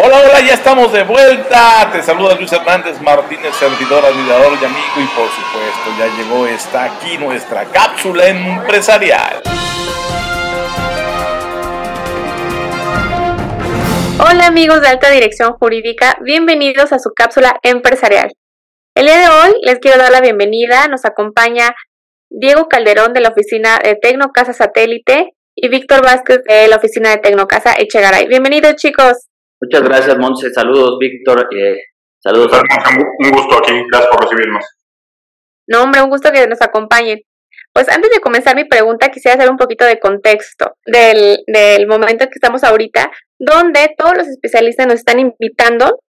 Hola, hola, ya estamos de vuelta. Te saluda Luis Hernández Martínez, servidor, admirador y amigo. Y por supuesto, ya llegó, está aquí nuestra cápsula empresarial. Hola amigos de Alta Dirección Jurídica, bienvenidos a su cápsula empresarial. El día de hoy les quiero dar la bienvenida. Nos acompaña Diego Calderón de la oficina de Tecnocasa Satélite y Víctor Vázquez de la oficina de Tecnocasa Echegaray. Bienvenidos chicos. Muchas gracias, Monse. Saludos, Víctor. Eh, saludos. Un gusto aquí. Gracias por recibirnos. No, hombre, un gusto que nos acompañen. Pues antes de comenzar mi pregunta, quisiera hacer un poquito de contexto del, del momento que estamos ahorita, donde todos los especialistas nos están invitando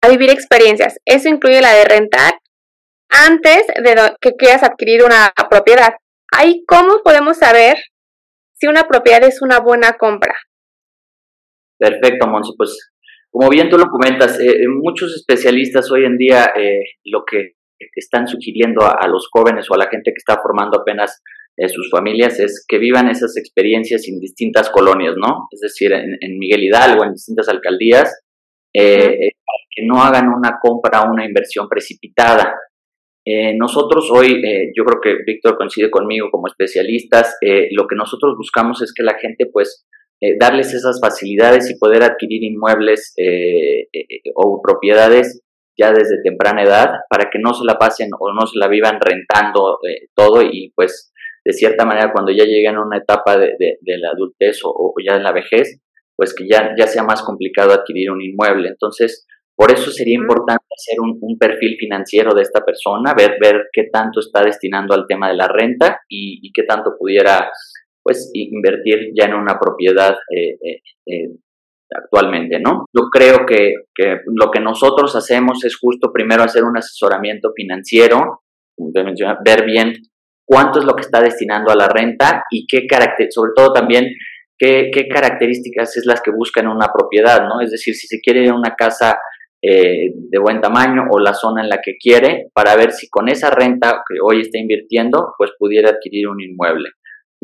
a vivir experiencias. Eso incluye la de rentar antes de que quieras adquirir una propiedad. Ahí, ¿cómo podemos saber si una propiedad es una buena compra? Perfecto, Monse. Pues como bien tú lo comentas, eh, eh, muchos especialistas hoy en día eh, lo que están sugiriendo a, los jóvenes o a la gente que está formando apenas sus familias es que vivan esas experiencias en distintas colonias, ¿no? Es decir, en, Miguel Hidalgo, en distintas alcaldías, que no hagan una compra o una inversión precipitada. nosotros hoy, yo creo que Víctor coincide conmigo como especialistas, lo que nosotros buscamos es que la gente pues eh, darles esas facilidades y poder adquirir inmuebles eh, eh, o propiedades ya desde temprana edad para que no se la pasen o no se la vivan rentando todo y pues de cierta manera cuando ya lleguen a una etapa de, la adultez o, ya en la vejez, pues que ya, ya sea más complicado adquirir un inmueble. Entonces, por eso sería importante hacer un, un, perfil financiero de esta persona, ver, ver qué tanto está destinando al tema de la renta y, y qué tanto pudiera pues invertir ya en una propiedad eh, eh, eh, actualmente, ¿no? Yo creo que, lo que nosotros hacemos es justo primero hacer un asesoramiento financiero, ver bien cuánto es lo que está destinando a la renta y qué sobre todo también qué, características es las que busca en una propiedad, ¿no? Es decir, si se quiere una casa de buen tamaño o la zona en la que quiere, para ver si con esa renta que hoy está invirtiendo, pues pudiera adquirir un inmueble.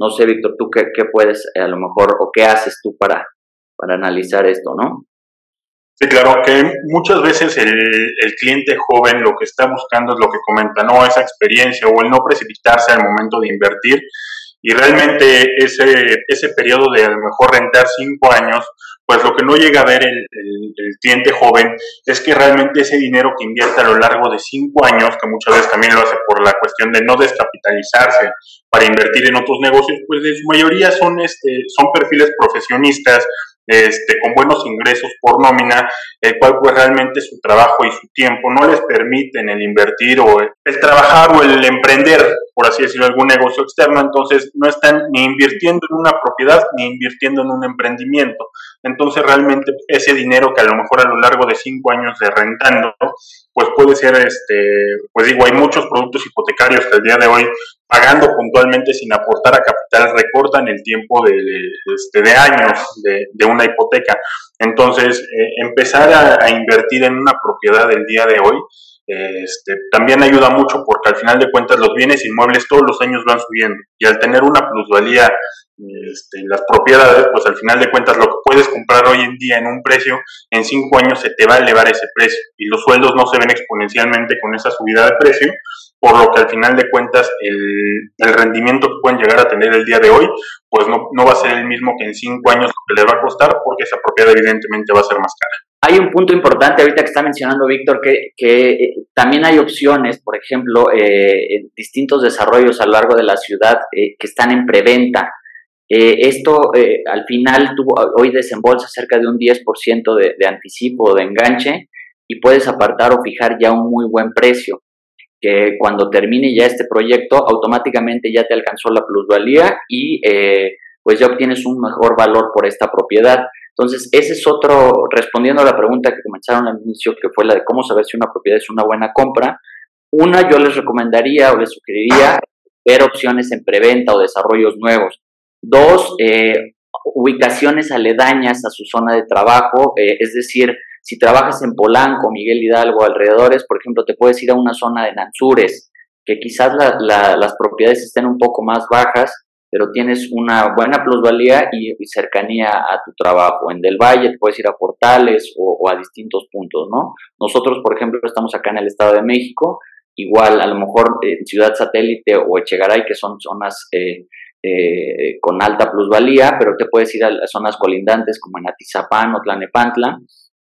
No sé, Víctor, tú qué, puedes a lo mejor o qué haces tú para, para analizar esto, ¿no? Sí, claro, que muchas veces el, el, cliente joven lo que está buscando es lo que comenta, ¿no? Esa experiencia o el no precipitarse al momento de invertir y realmente ese, ese periodo de a lo mejor rentar cinco años, pues lo que no llega a ver el, cliente joven es que realmente ese dinero que invierte a lo largo de cinco años, que muchas veces también lo hace por la cuestión de no descapitalizarse para invertir en otros negocios, pues en su mayoría son, este, son perfiles profesionistas este, con buenos ingresos por nómina, el cual pues realmente su trabajo y su tiempo no les permiten el invertir o el, trabajar o el emprender, por así decirlo, algún negocio externo, entonces no están ni invirtiendo en una propiedad ni invirtiendo en un emprendimiento. Entonces realmente ese dinero que a lo mejor a lo largo de cinco años de rentando, pues puede ser, este, pues digo, hay muchos productos hipotecarios que al día de hoy pagando puntualmente sin aportar a capital recortan el tiempo de, este, de años de, una hipoteca. Entonces, eh, empezar a, a, invertir en una propiedad del día de hoy este, también ayuda mucho porque al final de cuentas los bienes inmuebles todos los años van subiendo y al tener una plusvalía este, las propiedades, pues al final de cuentas lo que puedes comprar hoy en día en un precio, en cinco años se te va a elevar ese precio y los sueldos no se ven exponencialmente con esa subida de precio, por lo que al final de cuentas el, el rendimiento que pueden llegar a tener el día de hoy, pues no, no va a ser el mismo que en cinco años lo que les va a costar porque esa propiedad evidentemente va a ser más cara. Hay un punto importante ahorita que está mencionando Víctor, que, que eh, también hay opciones, por ejemplo, eh, en distintos desarrollos a lo largo de la ciudad eh, que están en preventa. esto al final tú hoy desembolsa cerca de un 10% de, de anticipo o de enganche y puedes apartar o fijar ya un muy buen precio que cuando termine ya este proyecto automáticamente ya te alcanzó la plusvalía y pues ya obtienes un mejor valor por esta propiedad. Entonces, ese es otro, respondiendo a la pregunta que comenzaron al inicio, que fue la de cómo saber si una propiedad es una buena compra. Una, yo les recomendaría o les sugeriría ver opciones en preventa o desarrollos nuevos. Dos, eh, ubicaciones aledañas a su zona de trabajo, eh, es decir, si trabajas en Polanco, Miguel Hidalgo, alrededores, por ejemplo, te puedes ir a una zona de Nanzures, que quizás las propiedades estén un poco más bajas pero tienes una buena plusvalía y, cercanía a tu trabajo. En Del Valle puedes ir a Portales o, a distintos puntos, ¿no? Nosotros, por ejemplo, estamos acá en el Estado de México, igual a lo mejor en Ciudad Satélite o Echegaray, que son zonas eh, eh, con alta plusvalía, pero te puedes ir a las zonas colindantes como en Atizapán o Tlanepantla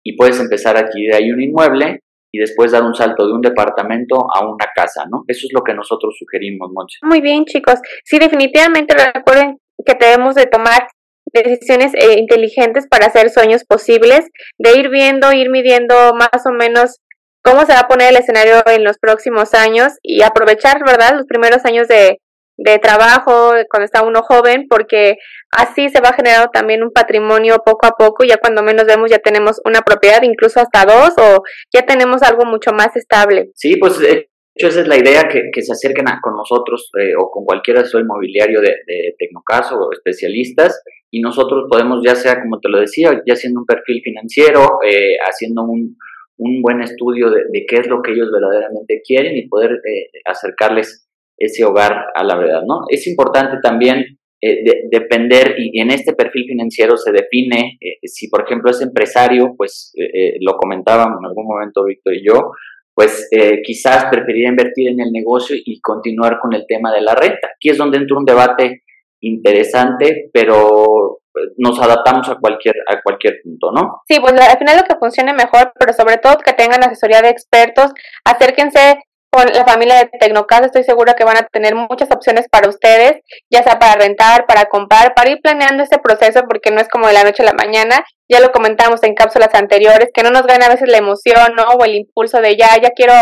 y puedes empezar a adquirir ahí un inmueble y después dar un salto de un departamento a una casa, ¿no? Eso es lo que nosotros sugerimos, Monse. Muy bien, chicos. Sí, definitivamente recuerden que debemos de tomar decisiones eh, inteligentes para hacer sueños posibles, de ir viendo, ir midiendo más o menos cómo se va a poner el escenario en los próximos años y aprovechar, ¿verdad?, los primeros años de, de trabajo cuando está uno joven, porque así se va generando también un patrimonio poco a poco, ya cuando menos vemos ya tenemos una propiedad, incluso hasta dos, o ya tenemos algo mucho más estable. Sí, pues de hecho esa es la idea, que, que se acerquen con nosotros eh, o con cualquiera de inmobiliario de, de Tecnocaso o especialistas, y nosotros podemos ya sea, como te lo decía, ya haciendo un perfil financiero, eh, haciendo un, un buen estudio de, de, qué es lo que ellos verdaderamente quieren y poder eh, acercarles ese hogar a la verdad, ¿no? Es importante también eh, depender, y, en este perfil financiero se define, eh, si por ejemplo es empresario, pues eh, lo comentábamos en algún momento Víctor y yo, pues quizás preferiría invertir en el negocio y continuar con el tema de la renta. Aquí es donde entra un debate interesante, pero nos adaptamos a cualquier a cualquier punto, ¿no? Sí, pues al final lo que funcione mejor, pero sobre todo que tengan asesoría de expertos, acérquense con la familia de Tecnocasa estoy segura que van a tener muchas opciones para ustedes, ya sea para rentar, para comprar, para ir planeando este proceso, porque no es como de la noche a la mañana. Ya lo comentamos en cápsulas anteriores, que no nos gana a veces la emoción, ¿no? O el impulso de ya, ya quiero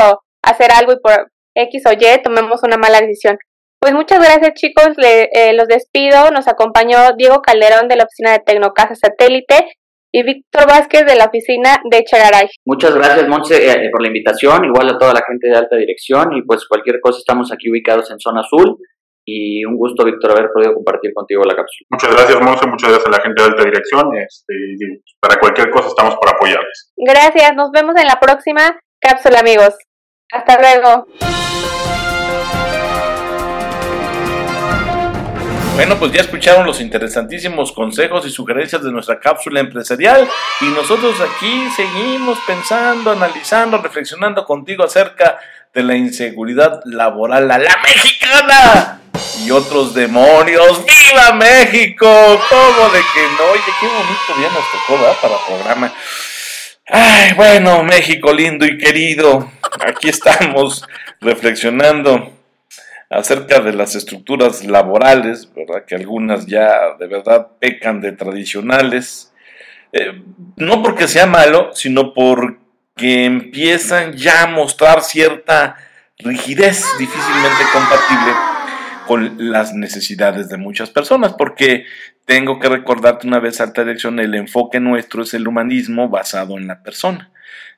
hacer algo y por X o Y tomemos una mala decisión. Pues muchas gracias chicos, Le, eh, los despido. Nos acompañó Diego Calderón de la oficina de Tecnocasa Satélite y Víctor Vázquez de la oficina de Chegaray. Muchas gracias, Monse, eh, por la invitación, igual a toda la gente de alta dirección y pues cualquier cosa estamos aquí ubicados en zona azul y un gusto, Víctor, haber podido compartir contigo la cápsula. Muchas gracias, Monse, muchas gracias a la gente de alta dirección este, para cualquier cosa estamos por apoyarles. Gracias, nos vemos en la próxima cápsula, amigos. Hasta luego. Bueno, pues ya escucharon los interesantísimos consejos y sugerencias de nuestra cápsula empresarial y nosotros aquí seguimos pensando, analizando, reflexionando contigo acerca de la inseguridad laboral a la mexicana y otros demonios. ¡Viva México! ¿Cómo de que no? Oye, qué bonito día nos tocó, ¿verdad? Para programa. Ay, bueno, México lindo y querido, aquí estamos reflexionando acerca de las estructuras laborales, ¿verdad? que algunas ya de verdad pecan de tradicionales, eh, no porque sea malo, sino porque empiezan ya a mostrar cierta rigidez difícilmente compatible con las necesidades de muchas personas, porque tengo que recordarte una vez alta dirección, el enfoque nuestro es el humanismo basado en la persona.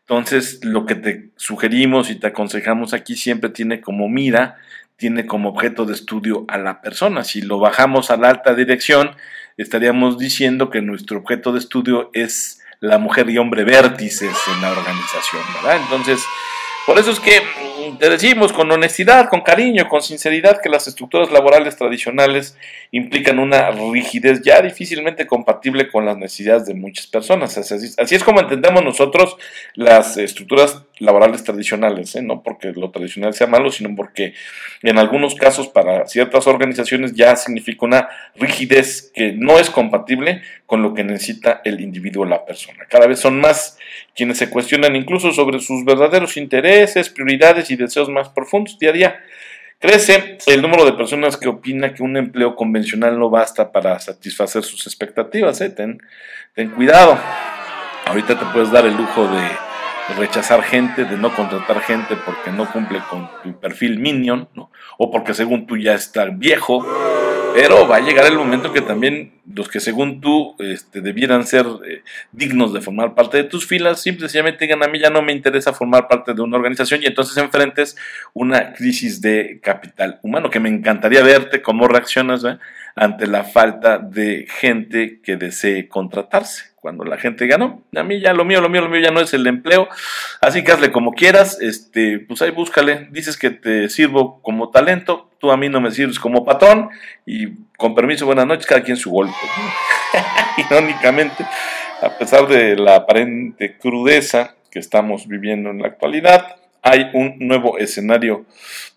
Entonces, lo que te sugerimos y te aconsejamos aquí siempre tiene como mira tiene como objeto de estudio a la persona. Si lo bajamos a la alta dirección, estaríamos diciendo que nuestro objeto de estudio es la mujer y hombre vértices en la organización, ¿verdad? Entonces, por eso es que mm, te decimos con honestidad, con cariño, con sinceridad que las estructuras laborales tradicionales implican una rigidez ya difícilmente compatible con las necesidades de muchas personas. Así, es como entendemos nosotros las estructuras laborales tradicionales, ¿eh? no porque lo tradicional sea malo, sino porque en algunos casos para ciertas organizaciones ya significa una rigidez que no es compatible con lo que necesita el individuo o la persona. Cada vez son más quienes se cuestionan incluso sobre sus verdaderos intereses, prioridades y deseos más profundos día a día. Crece el número de personas que opina que un empleo convencional no basta para satisfacer sus expectativas. ¿eh? Ten, ten cuidado. Ahorita te puedes dar el lujo de rechazar gente, de no contratar gente porque no cumple con tu perfil minion, ¿no? o porque según tú ya estás viejo, pero va a llegar el momento que también los que según tú este, debieran ser eh, dignos de formar parte de tus filas, simplemente digan a mí ya no me interesa formar parte de una organización y entonces enfrentes una crisis de capital humano, que me encantaría verte cómo reaccionas ante la falta de gente que desee contratarse. Cuando la gente ganó, a mí ya lo mío, lo mío, lo mío ya no es el empleo, así que hazle como quieras, este, pues ahí búscale, dices que te sirvo como talento, tú a mí no me sirves como patrón y con permiso, buenas noches, cada quien su golpe. Irónicamente, a pesar de la aparente crudeza que estamos viviendo en la actualidad, hay un nuevo escenario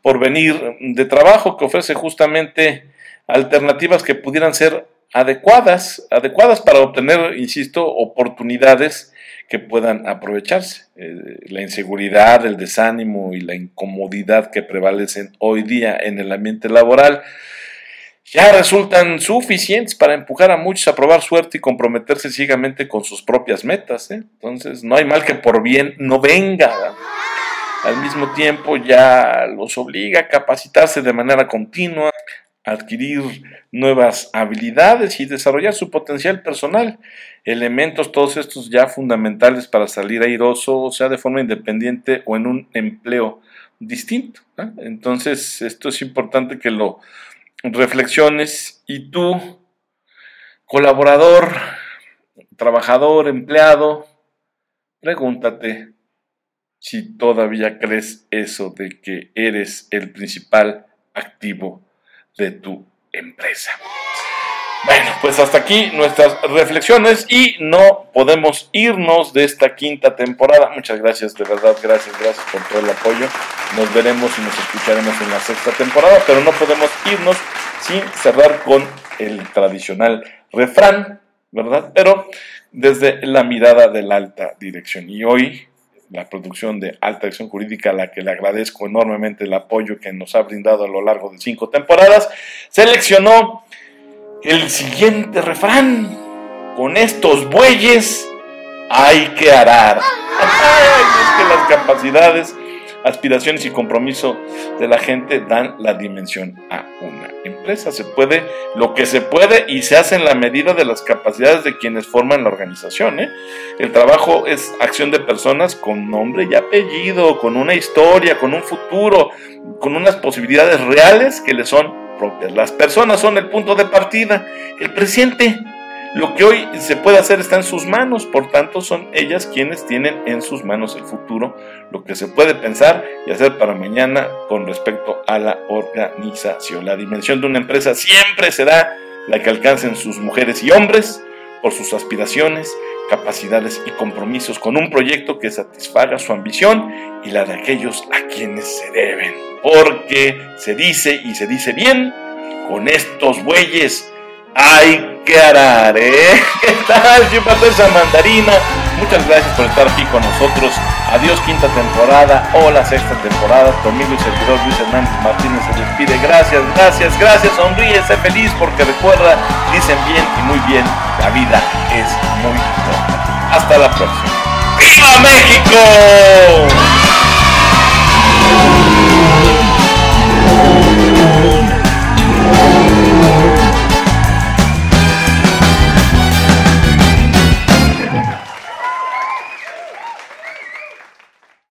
por venir de trabajo que ofrece justamente alternativas que pudieran ser adecuadas, adecuadas para obtener, insisto, oportunidades que puedan aprovecharse. Eh, la inseguridad, el desánimo y la incomodidad que prevalecen hoy día en el ambiente laboral ya resultan suficientes para empujar a muchos a probar suerte y comprometerse ciegamente con sus propias metas. ¿eh? Entonces, no hay mal que por bien no venga. Al mismo tiempo, ya los obliga a capacitarse de manera continua, adquirir nuevas habilidades y desarrollar su potencial personal. Elementos todos estos ya fundamentales para salir airoso, sea de forma independiente o en un empleo distinto. Entonces, esto es importante que lo reflexiones y tú, colaborador, trabajador, empleado, pregúntate si todavía crees eso de que eres el principal activo de tu empresa. Bueno, pues hasta aquí nuestras reflexiones y no podemos irnos de esta quinta temporada. Muchas gracias, de verdad, gracias, gracias por todo el apoyo. Nos veremos y nos escucharemos en la sexta temporada, pero no podemos irnos sin cerrar con el tradicional refrán, ¿verdad? Pero desde la mirada de la alta dirección. Y hoy la producción de Alta Acción Jurídica, a la que le agradezco enormemente el apoyo que nos ha brindado a lo largo de cinco temporadas, seleccionó el siguiente refrán. Con estos bueyes hay que arar. es que las capacidades, aspiraciones y compromiso de la gente dan la dimensión a una empresa. Se puede lo que se puede y se hace en la medida de las capacidades de quienes forman la organización. ¿eh? El trabajo es acción de personas con nombre y apellido, con una historia, con un futuro, con unas posibilidades reales que le son propias. Las personas son el punto de partida, el presente lo que hoy se puede hacer está en sus manos, por tanto son ellas quienes tienen en sus manos el futuro, lo que se puede pensar y hacer para mañana con respecto a la organización. La dimensión de una empresa siempre será la que alcancen sus mujeres y hombres por sus aspiraciones, capacidades y compromisos con un proyecto que satisfaga su ambición y la de aquellos a quienes se deben. Porque se dice y se dice bien, con estos bueyes hay que arar, ¿eh? ¿Qué tal, esa Mandarina? Muchas gracias por estar aquí con nosotros. Adiós, quinta temporada. Hola, sexta temporada. Tu amigo y servidor Luis Hernández Martínez se despide. Gracias, gracias, gracias. Sonríe, sé feliz porque recuerda, dicen bien y muy bien, la vida es muy corta. Hasta la próxima. ¡Viva México!